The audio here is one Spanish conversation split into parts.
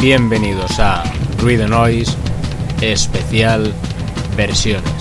Bienvenidos a Ruido Noise Especial Versiones.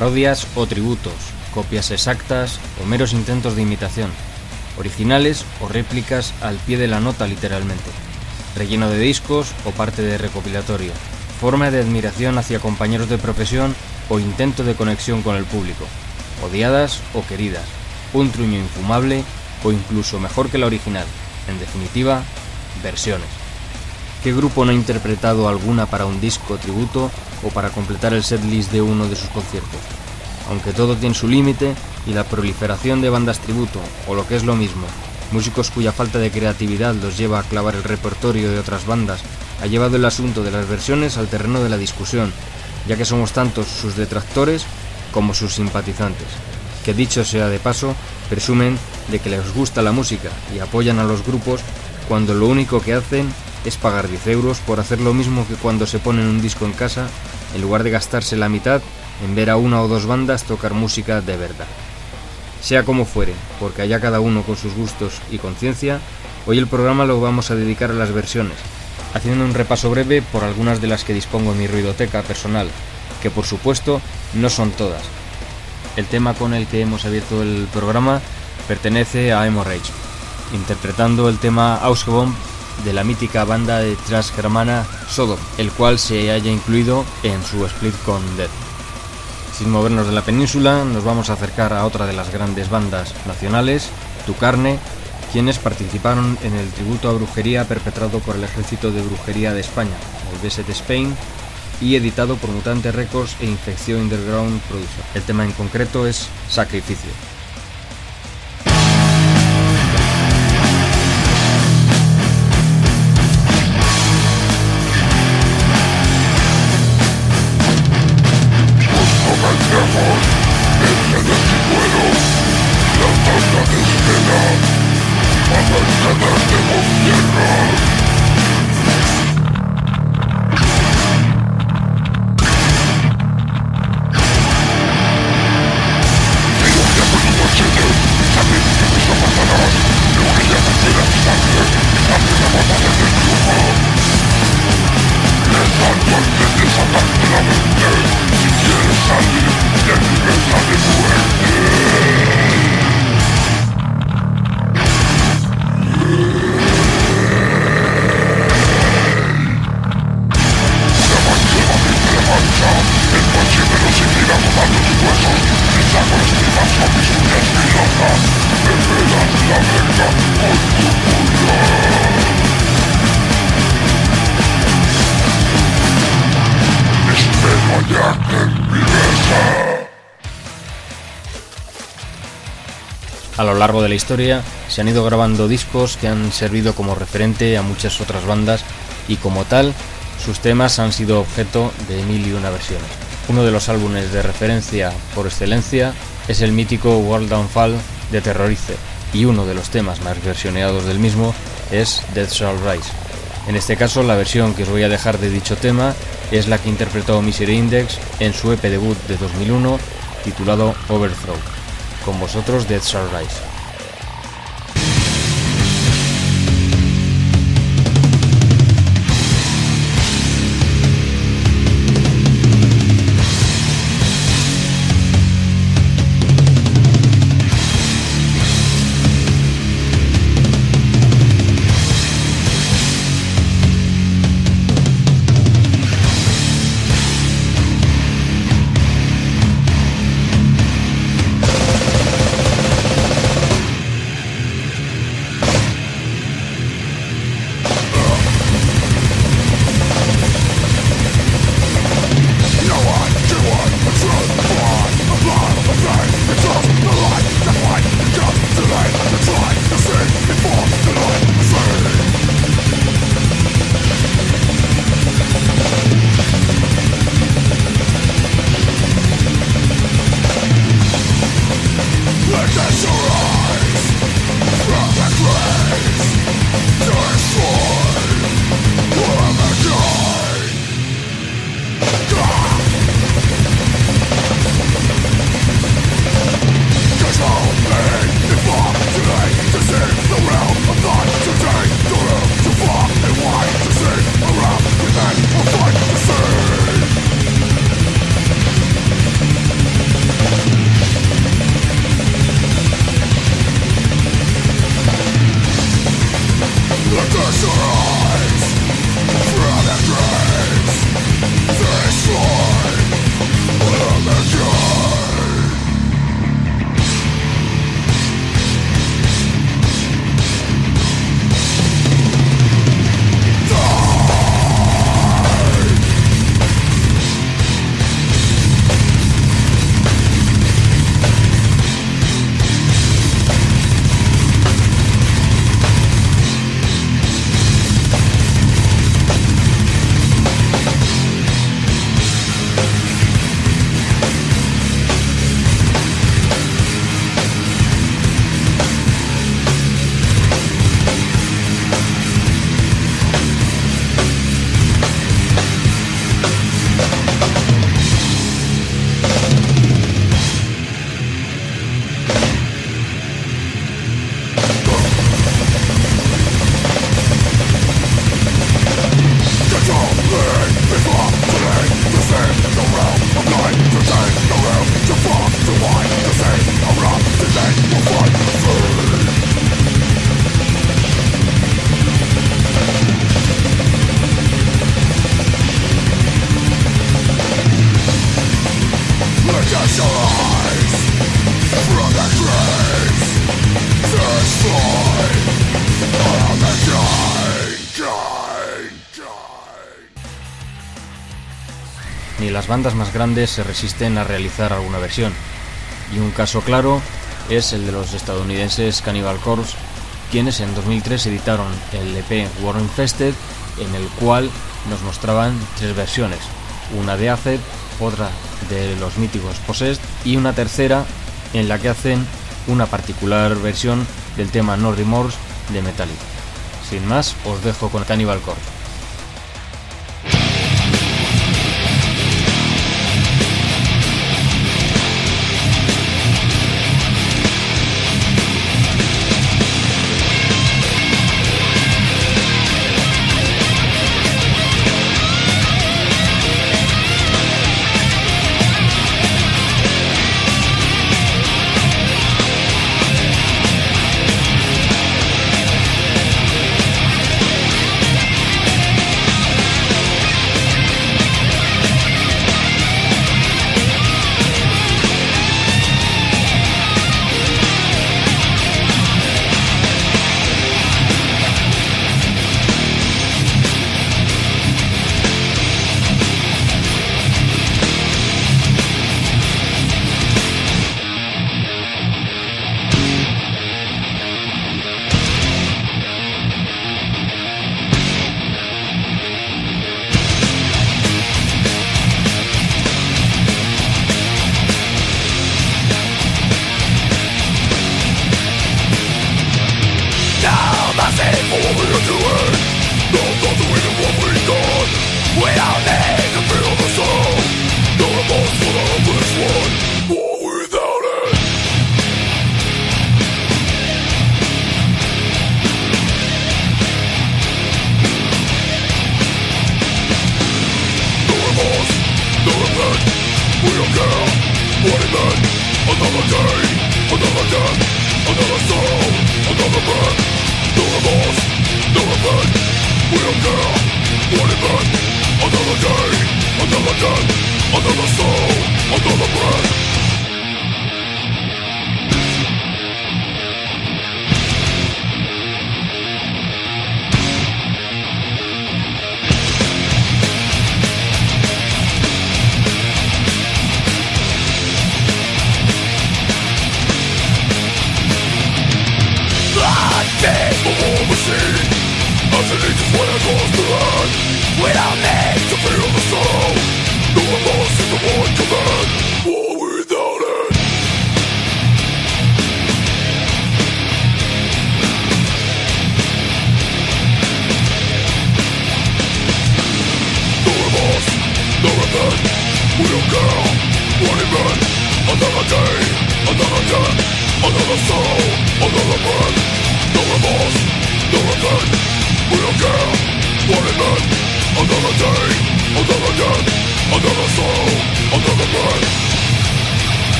Parodias o tributos, copias exactas o meros intentos de imitación, originales o réplicas al pie de la nota literalmente, relleno de discos o parte de recopilatorio, forma de admiración hacia compañeros de profesión o intento de conexión con el público, odiadas o queridas, un truño infumable o incluso mejor que la original, en definitiva, versiones. ¿Qué grupo no ha interpretado alguna para un disco tributo o para completar el setlist de uno de sus conciertos? Aunque todo tiene su límite y la proliferación de bandas tributo, o lo que es lo mismo, músicos cuya falta de creatividad los lleva a clavar el repertorio de otras bandas, ha llevado el asunto de las versiones al terreno de la discusión, ya que somos tantos sus detractores como sus simpatizantes, que dicho sea de paso, presumen de que les gusta la música y apoyan a los grupos cuando lo único que hacen es pagar 10 euros por hacer lo mismo que cuando se ponen un disco en casa, en lugar de gastarse la mitad en ver a una o dos bandas tocar música de verdad. Sea como fuere, porque allá cada uno con sus gustos y conciencia, hoy el programa lo vamos a dedicar a las versiones, haciendo un repaso breve por algunas de las que dispongo en mi ruidoteca personal, que por supuesto no son todas. El tema con el que hemos abierto el programa pertenece a Hemorrhage, interpretando el tema Ausgebomb de la mítica banda de thrash germana Sodom, el cual se haya incluido en su split con Dead. Sin movernos de la península, nos vamos a acercar a otra de las grandes bandas nacionales, Tu Carne, quienes participaron en el tributo a brujería perpetrado por el Ejército de Brujería de España, el BST Spain, y editado por Mutante Records e Infección Underground Producer. El tema en concreto es Sacrificio. De la historia se han ido grabando discos que han servido como referente a muchas otras bandas y como tal sus temas han sido objeto de mil y una versiones. Uno de los álbumes de referencia por excelencia es el mítico World Downfall de Terrorize y uno de los temas más versioneados del mismo es Dead Shall Rise. En este caso la versión que os voy a dejar de dicho tema es la que interpretó Misery Index en su EP debut de 2001 titulado Overthrow con vosotros Dead Sunrise. Bandas más grandes se resisten a realizar alguna versión, y un caso claro es el de los estadounidenses Cannibal Corpse, quienes en 2003 editaron el EP War Infested, en el cual nos mostraban tres versiones, una de Acid, otra de los míticos Possessed y una tercera en la que hacen una particular versión del tema No Remorse de Metallica. Sin más, os dejo con Cannibal Corpse.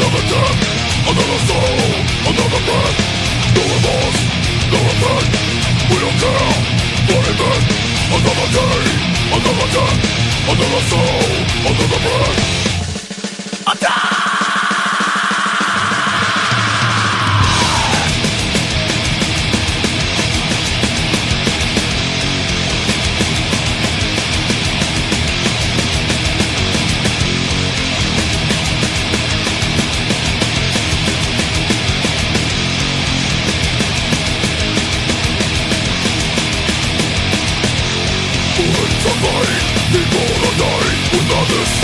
Another death, another soul, another breath No remorse, no regret We don't care what it meant Another day, another death Another soul, another breath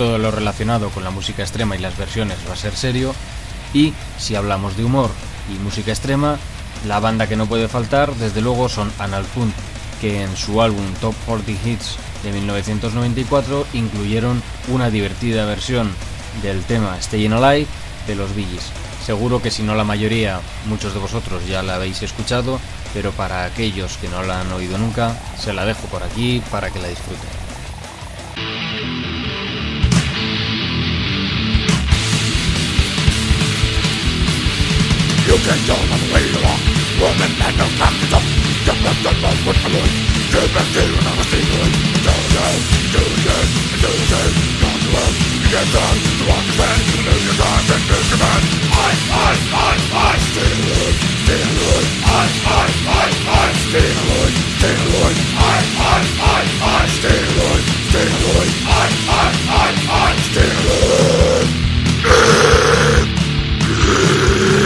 todo lo relacionado con la música extrema y las versiones va a ser serio. Y si hablamos de humor y música extrema, la banda que no puede faltar, desde luego, son Analfund, que en su álbum Top 40 Hits de 1994 incluyeron una divertida versión del tema Stayin' Alive de los Billys. Seguro que si no la mayoría, muchos de vosotros ya la habéis escuchado, pero para aquellos que no la han oído nunca, se la dejo por aquí para que la disfruten. You can tell by the way you are Woman man don't come to talk Get back to love with my lord Get back to your number secret Do this, do this, do this Not you ever get done To walk your friends, to lose your time And lose your mind I, I, I, I Stay alert, stay alert I, I, I, I Stay alert, stay alert I, I, I, I Stay alert, stay alert I, I, I, I Stay alert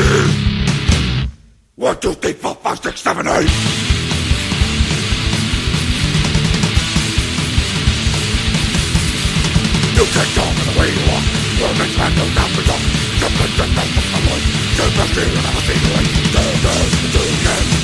Yeah. One, two, three, four, five, six, seven, eight. You can't go the way you walk You're the man who got the dog Jump and jump out of my life Jump and see and have a feeling Do, do, do, do,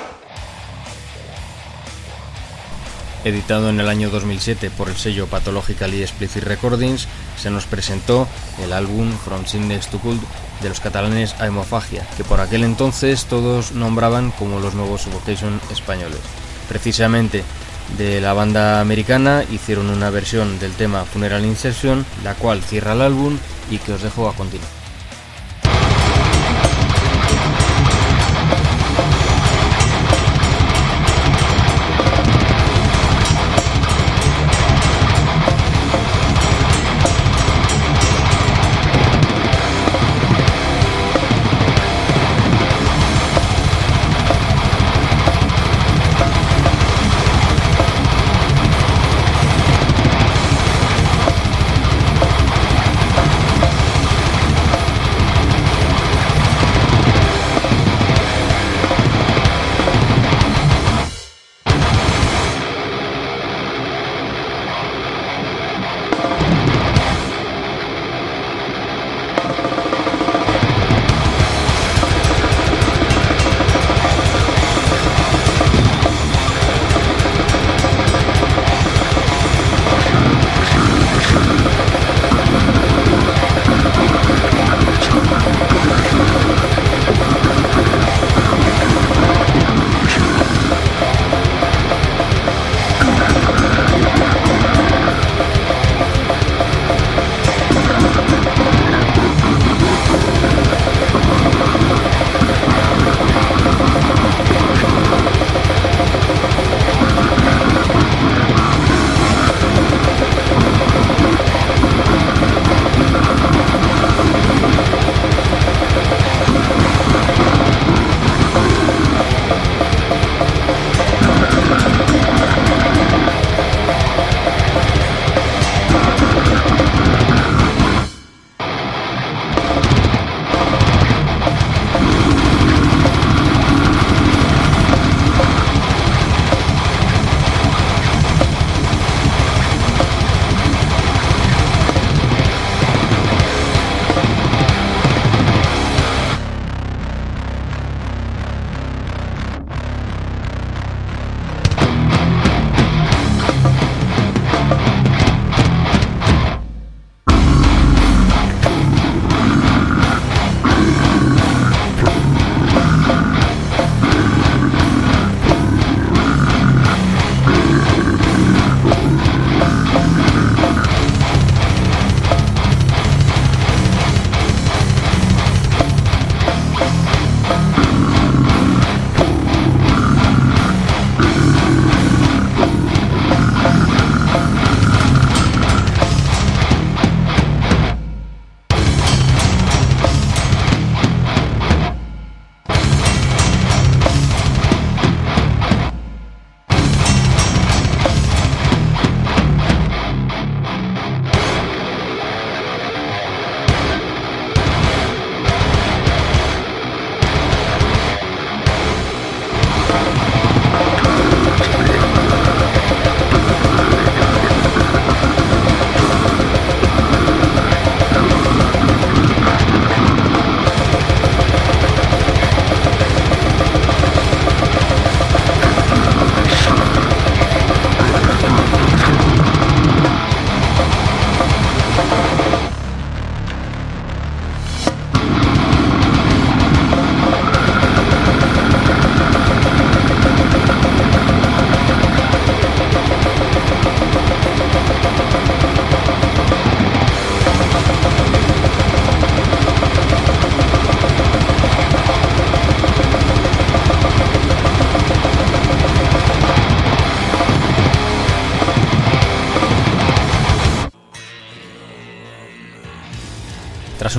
Editado en el año 2007 por el sello Pathologically Explicit Recordings, se nos presentó el álbum From Sickness to Cult de los catalanes Aemofagia, que por aquel entonces todos nombraban como los nuevos Suffocation españoles. Precisamente de la banda americana hicieron una versión del tema Funeral Insertion, la cual cierra el álbum y que os dejo a continuación.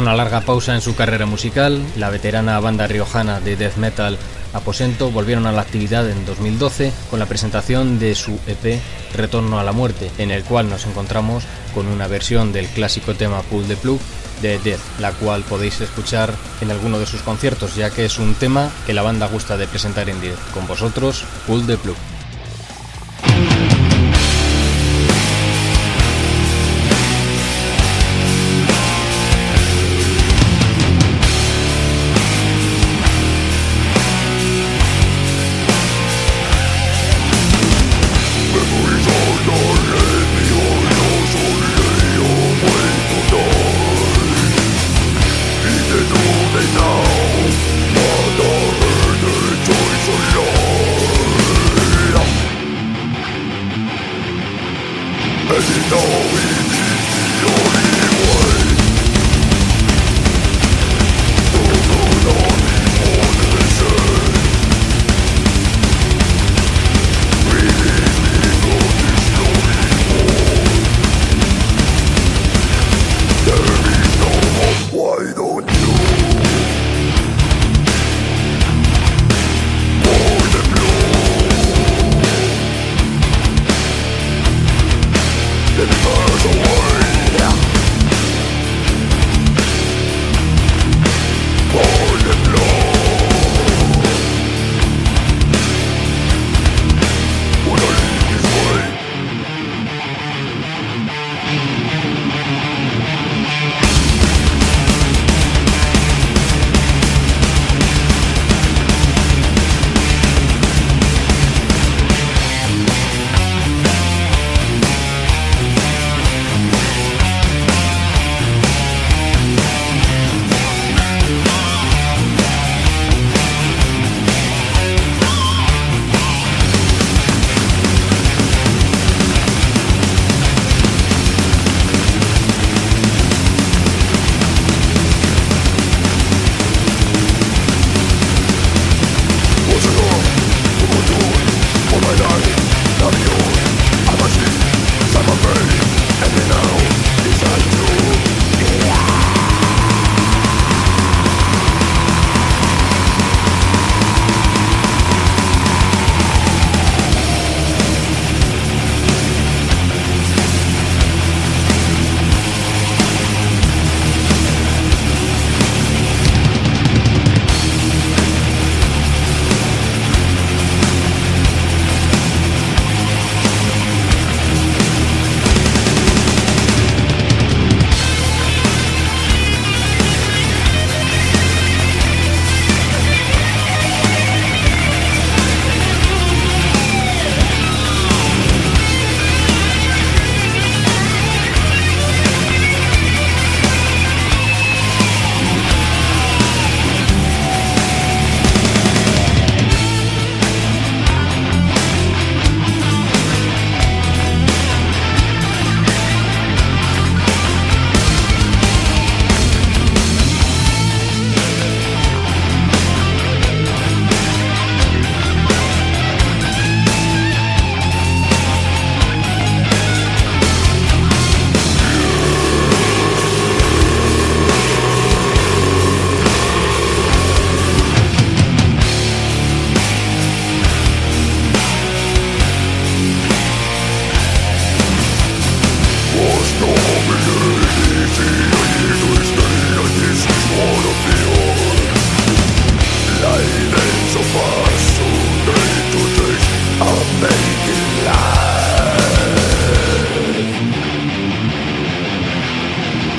Una larga pausa en su carrera musical, la veterana banda riojana de death metal Aposento volvieron a la actividad en 2012 con la presentación de su EP Retorno a la Muerte, en el cual nos encontramos con una versión del clásico tema Pull the Plug de Death, la cual podéis escuchar en alguno de sus conciertos, ya que es un tema que la banda gusta de presentar en directo. Con vosotros, Pull the Plug.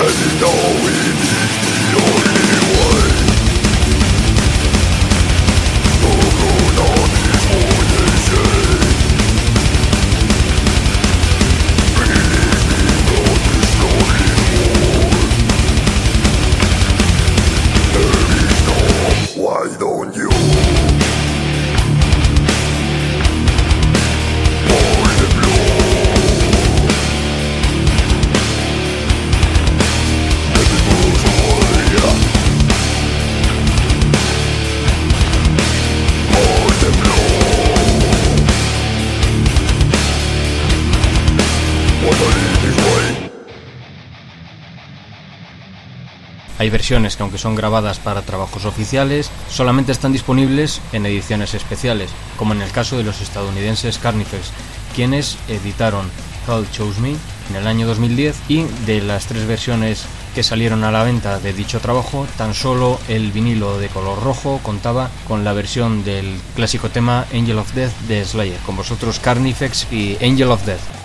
Let me know. Hay versiones que aunque son grabadas para trabajos oficiales, solamente están disponibles en ediciones especiales, como en el caso de los estadounidenses Carnifex, quienes editaron Hell Chose Me en el año 2010 y de las tres versiones que salieron a la venta de dicho trabajo, tan solo el vinilo de color rojo contaba con la versión del clásico tema Angel of Death de Slayer, con vosotros Carnifex y Angel of Death.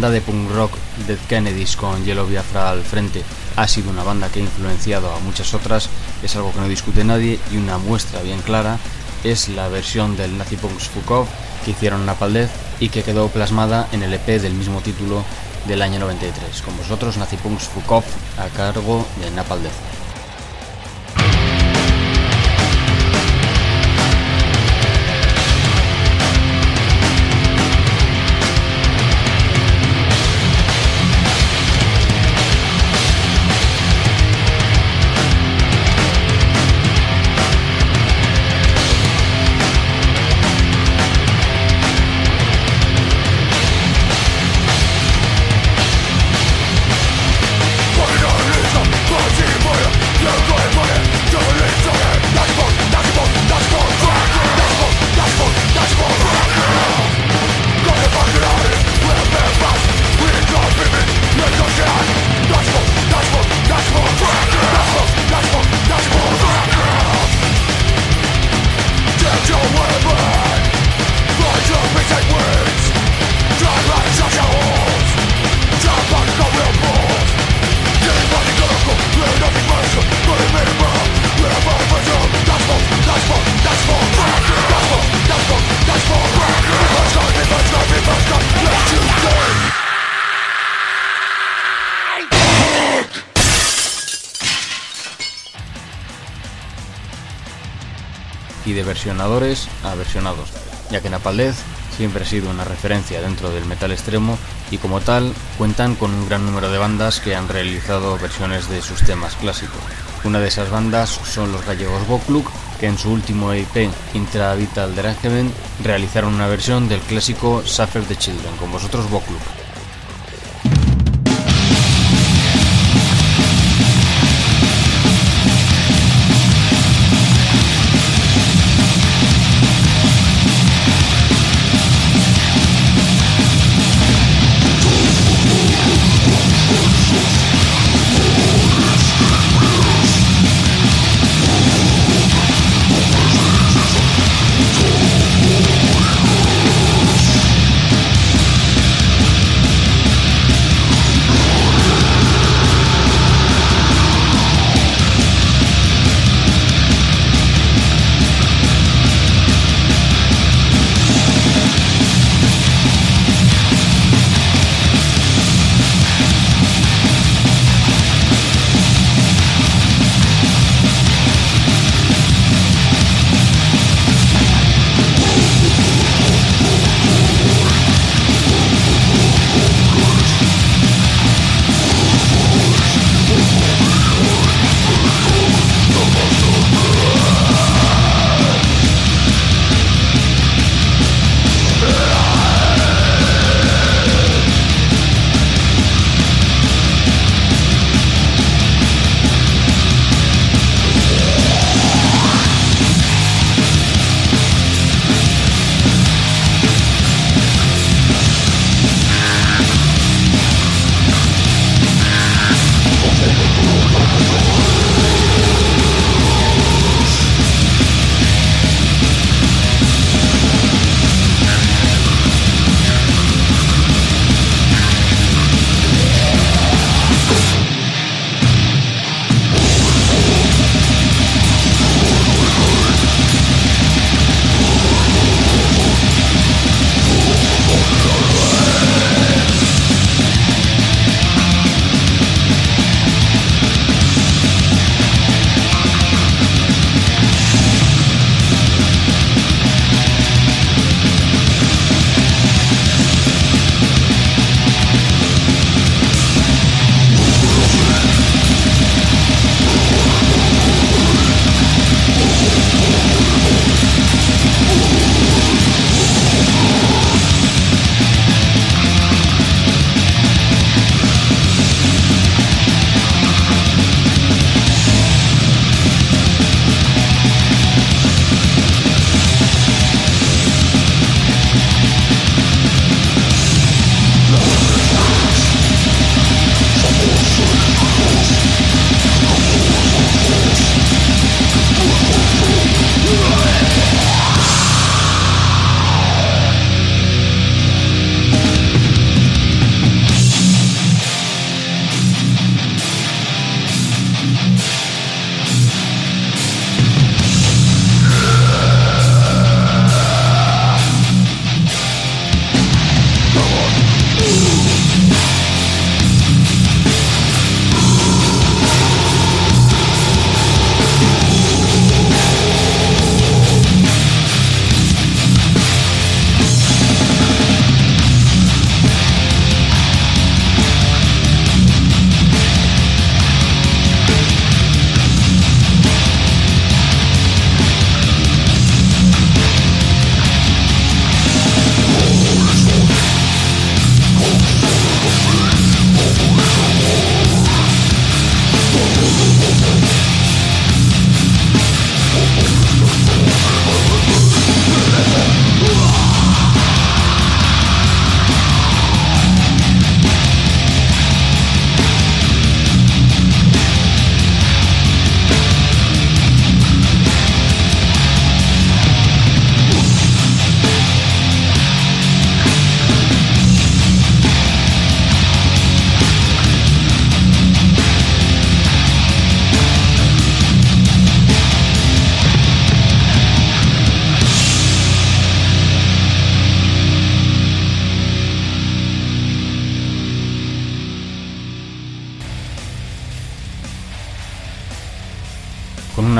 Banda de punk rock Dead Kennedys con Yellow Biafra al frente ha sido una banda que ha influenciado a muchas otras es algo que no discute nadie y una muestra bien clara es la versión del Nazi Punks Fukov que hicieron Napalm Death y que quedó plasmada en el EP del mismo título del año 93. Con vosotros Nazi Punks Fukov a cargo de Napalm Death. Versionadores a versionados, ya que Napaldez siempre ha sido una referencia dentro del metal extremo y como tal cuentan con un gran número de bandas que han realizado versiones de sus temas clásicos. Una de esas bandas son los gallegos Bokluk, que en su último EP Intra Vital Derangement realizaron una versión del clásico Suffer the Children, con vosotros Bokluk.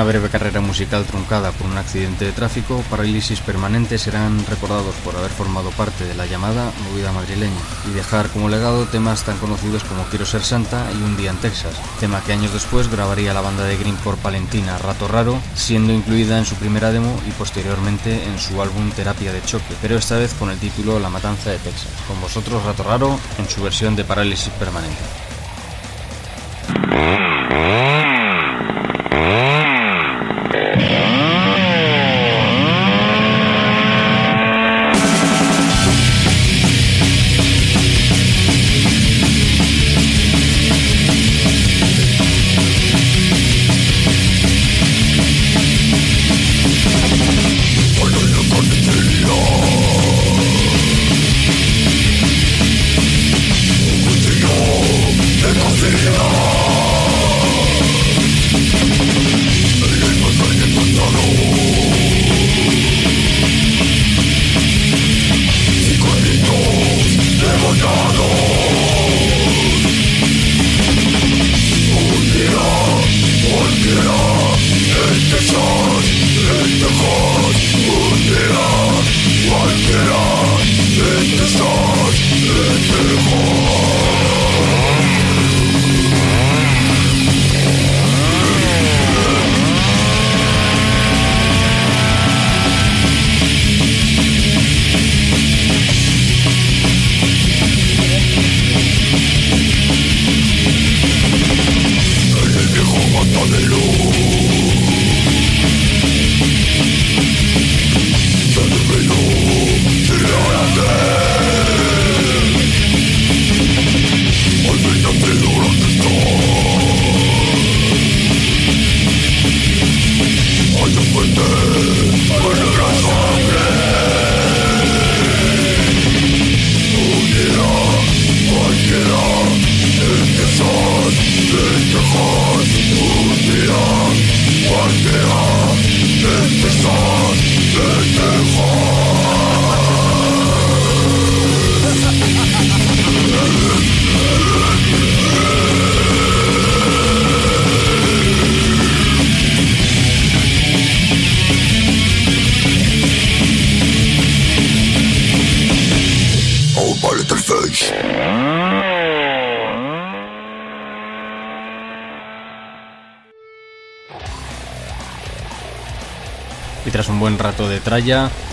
Una breve carrera musical truncada por un accidente de tráfico, Parálisis Permanente serán recordados por haber formado parte de la llamada movida madrileña y dejar como legado temas tan conocidos como Quiero ser santa y Un día en Texas, tema que años después grabaría la banda de Greencore Palentina Rato Raro, siendo incluida en su primera demo y posteriormente en su álbum Terapia de Choque, pero esta vez con el título La Matanza de Texas. Con vosotros Rato Raro en su versión de Parálisis Permanente.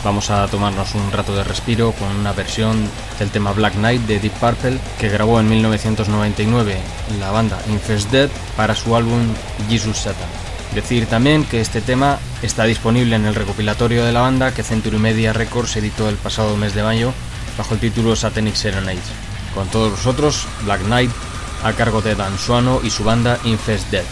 Vamos a tomarnos un rato de respiro con una versión del tema Black Knight de Deep Purple que grabó en 1999 la banda Infest Dead para su álbum Jesus Satan. Decir también que este tema está disponible en el recopilatorio de la banda que Century Media Records editó el pasado mes de mayo bajo el título Satanic Serenades. Con todos vosotros, Black Knight a cargo de Dan Suano y su banda Infest Dead.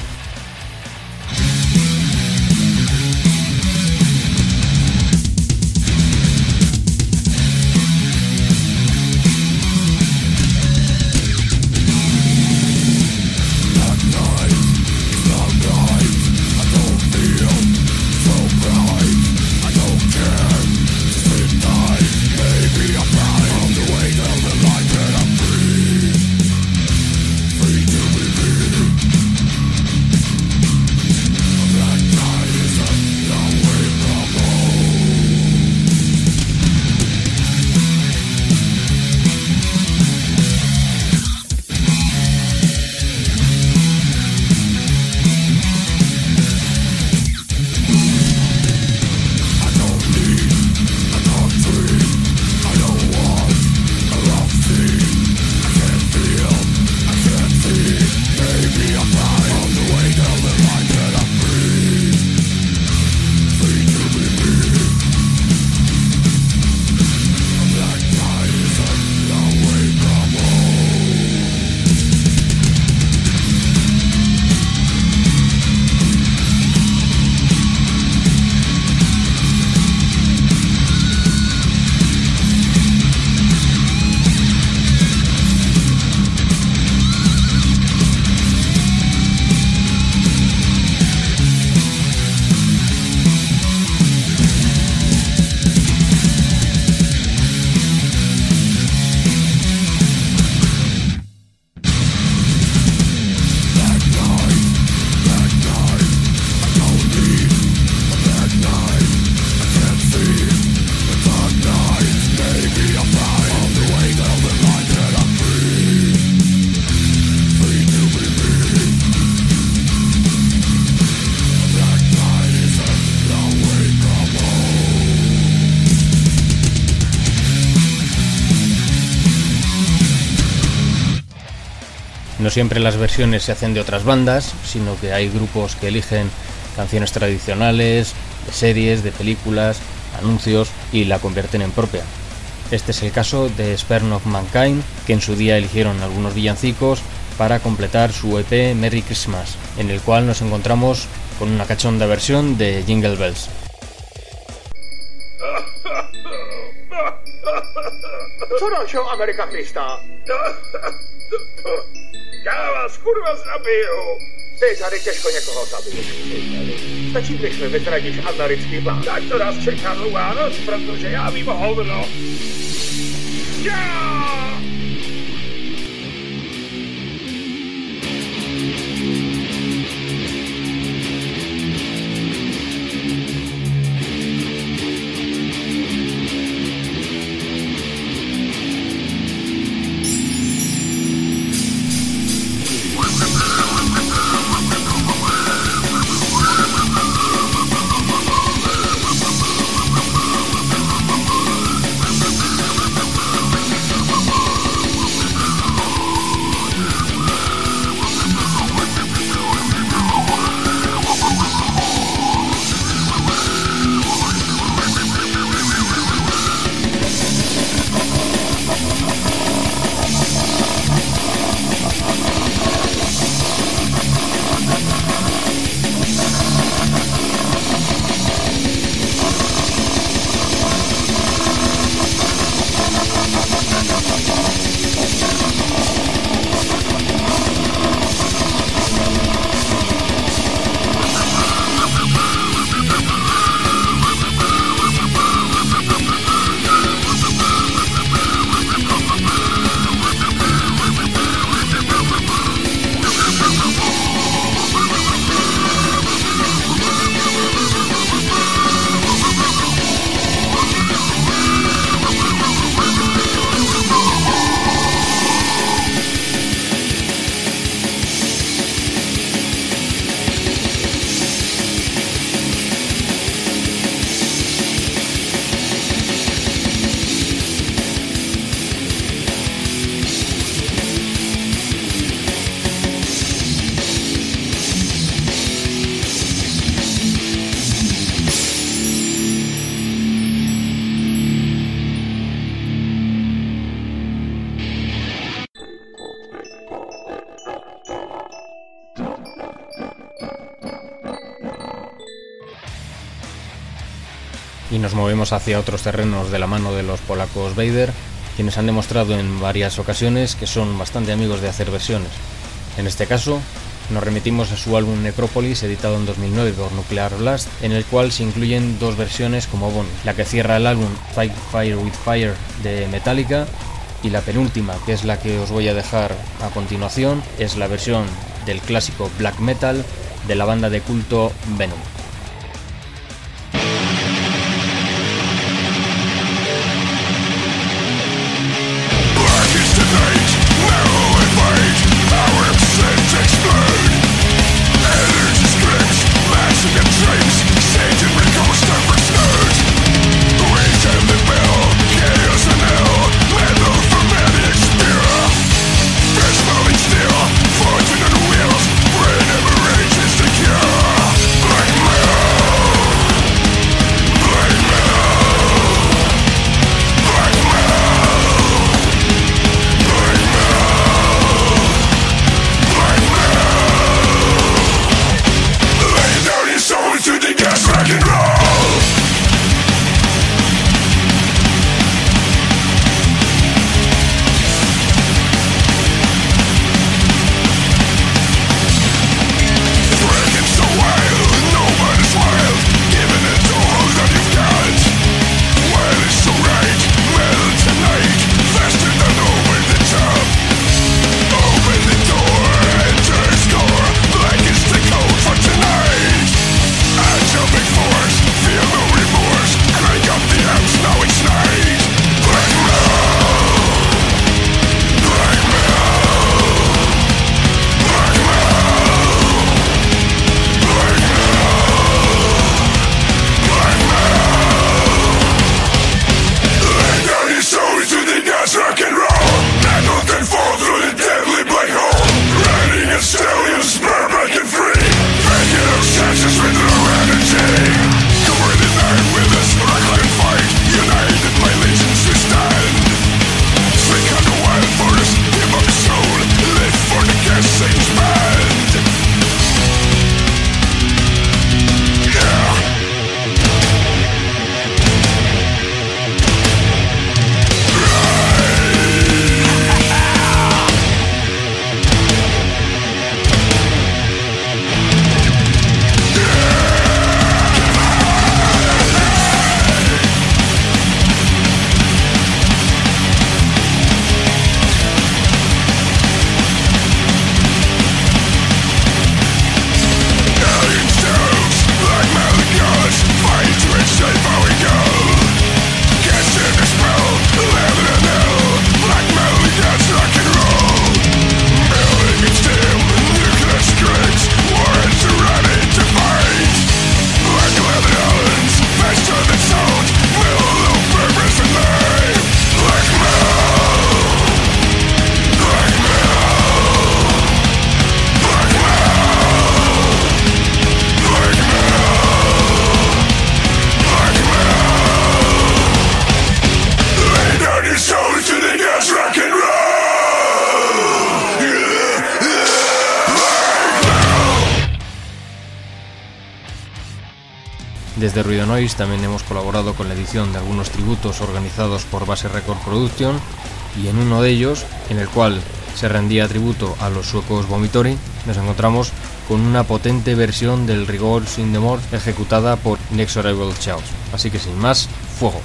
Siempre las versiones se hacen de otras bandas, sino que hay grupos que eligen canciones tradicionales, de series, de películas, anuncios y la convierten en propia. Este es el caso de Spern of Mankind, que en su día eligieron algunos villancicos para completar su EP Merry Christmas, en el cual nos encontramos con una cachonda versión de Jingle Bells. Cezary těžko někoho zabil. Stačí, když mi vyzradíš americký plán. Tak to nás čeká dlouhá noc, protože já vím hovno. Já! Y nos movemos hacia otros terrenos de la mano de los polacos Vader, quienes han demostrado en varias ocasiones que son bastante amigos de hacer versiones. En este caso, nos remitimos a su álbum Necropolis, editado en 2009 por Nuclear Blast, en el cual se incluyen dos versiones como bonus, la que cierra el álbum Fight Fire with Fire de Metallica y la penúltima, que es la que os voy a dejar a continuación, es la versión del clásico black metal de la banda de culto Venom. Desde Ruido Noise también hemos colaborado con la edición de algunos tributos organizados por Base Record Production y en uno de ellos, en el cual se rendía tributo a los suecos Vomitori, nos encontramos con una potente versión del Rigor Sin the ejecutada por Inexorable Chaos. Así que sin más, fuego.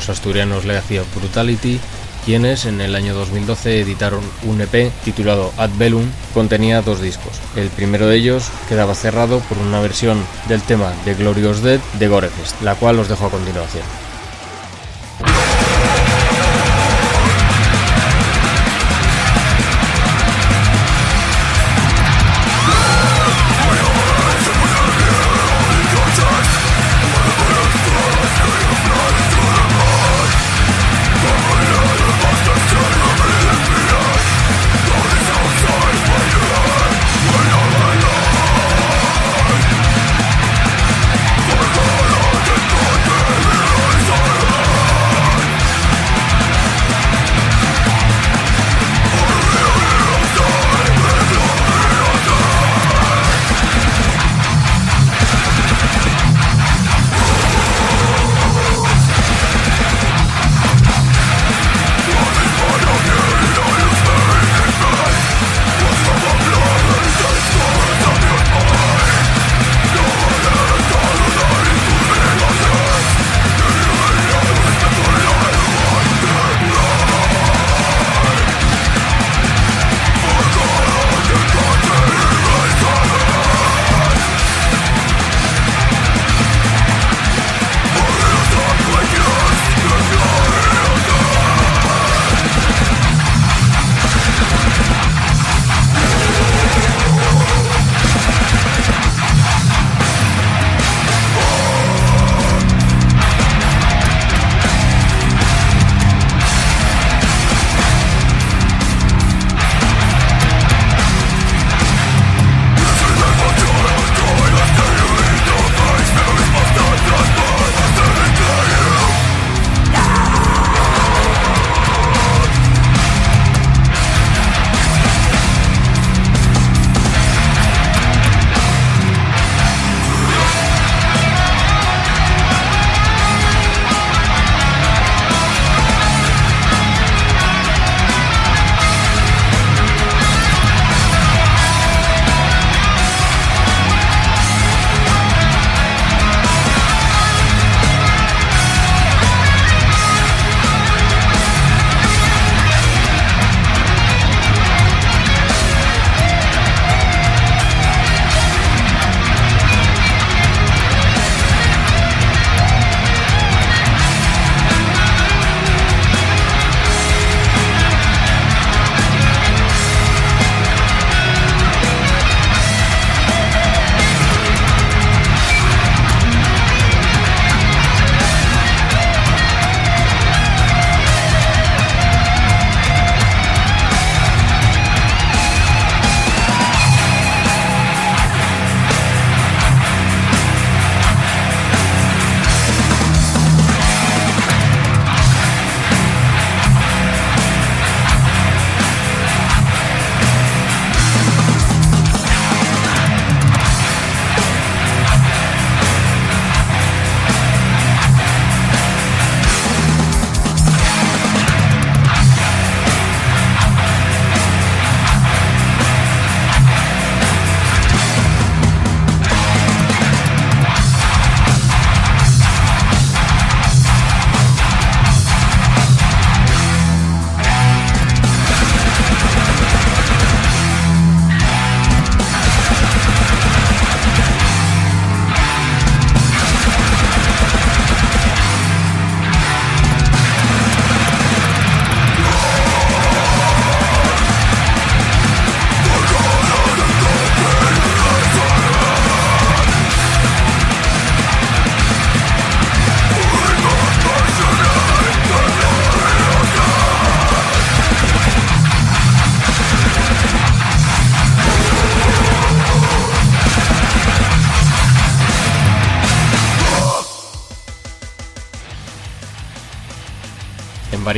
Los asturianos Legacy of Brutality, quienes en el año 2012 editaron un EP titulado Ad Bellum, contenía dos discos. El primero de ellos quedaba cerrado por una versión del tema de Glorious Dead de Gorefest, la cual os dejo a continuación.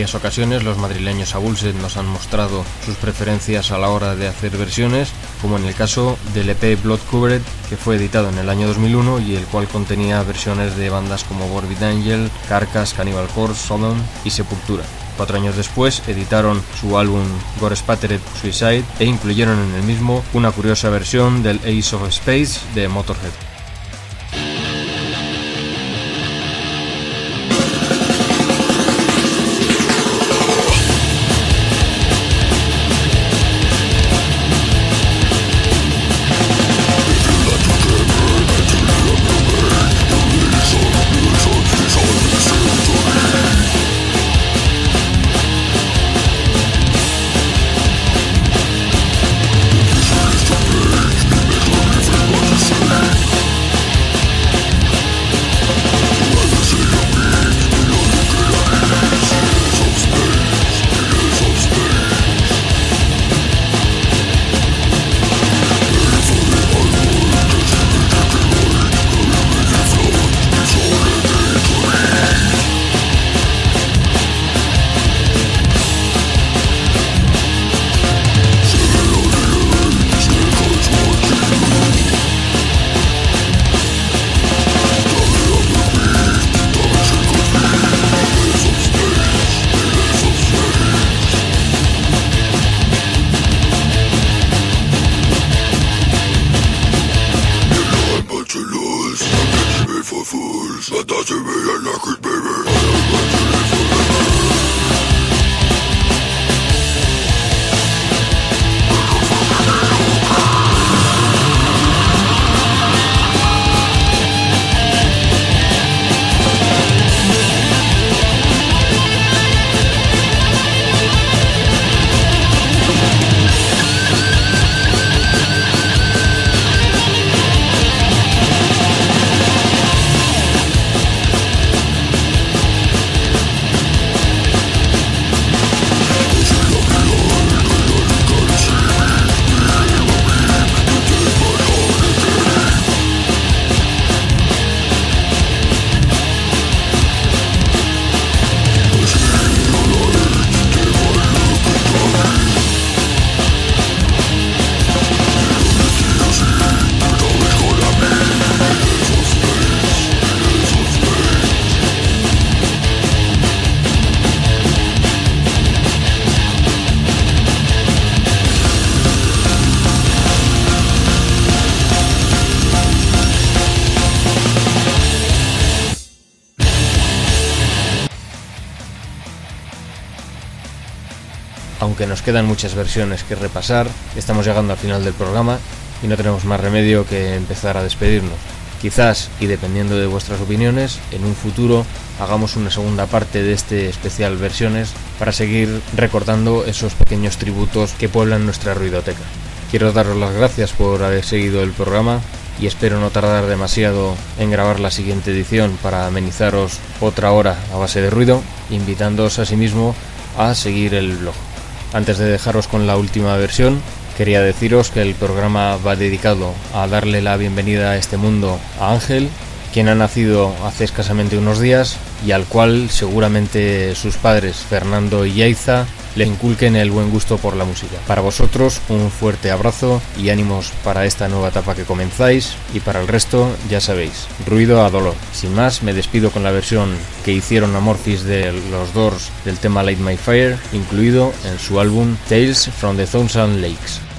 Varias ocasiones los madrileños Abulset nos han mostrado sus preferencias a la hora de hacer versiones, como en el caso del EP Blood Covered, que fue editado en el año 2001 y el cual contenía versiones de bandas como Morbid Angel, Carcass, Cannibal Corpse, Sodom y Sepultura. Cuatro años después editaron su álbum Gore Spattered Suicide e incluyeron en el mismo una curiosa versión del Ace of Space de Motorhead. Nos quedan muchas versiones que repasar, estamos llegando al final del programa y no tenemos más remedio que empezar a despedirnos. Quizás, y dependiendo de vuestras opiniones, en un futuro hagamos una segunda parte de este especial versiones para seguir recordando esos pequeños tributos que pueblan nuestra ruidoteca. Quiero daros las gracias por haber seguido el programa y espero no tardar demasiado en grabar la siguiente edición para amenizaros otra hora a base de ruido, invitándoos asimismo a seguir el blog. Antes de dejaros con la última versión, quería deciros que el programa va dedicado a darle la bienvenida a este mundo a Ángel, quien ha nacido hace escasamente unos días y al cual seguramente sus padres, Fernando y Yaiza, le inculquen el buen gusto por la música. Para vosotros un fuerte abrazo y ánimos para esta nueva etapa que comenzáis y para el resto ya sabéis, ruido a dolor. Sin más me despido con la versión que hicieron Amorphis de los Doors del tema Light My Fire, incluido en su álbum Tales from the Thousand Lakes.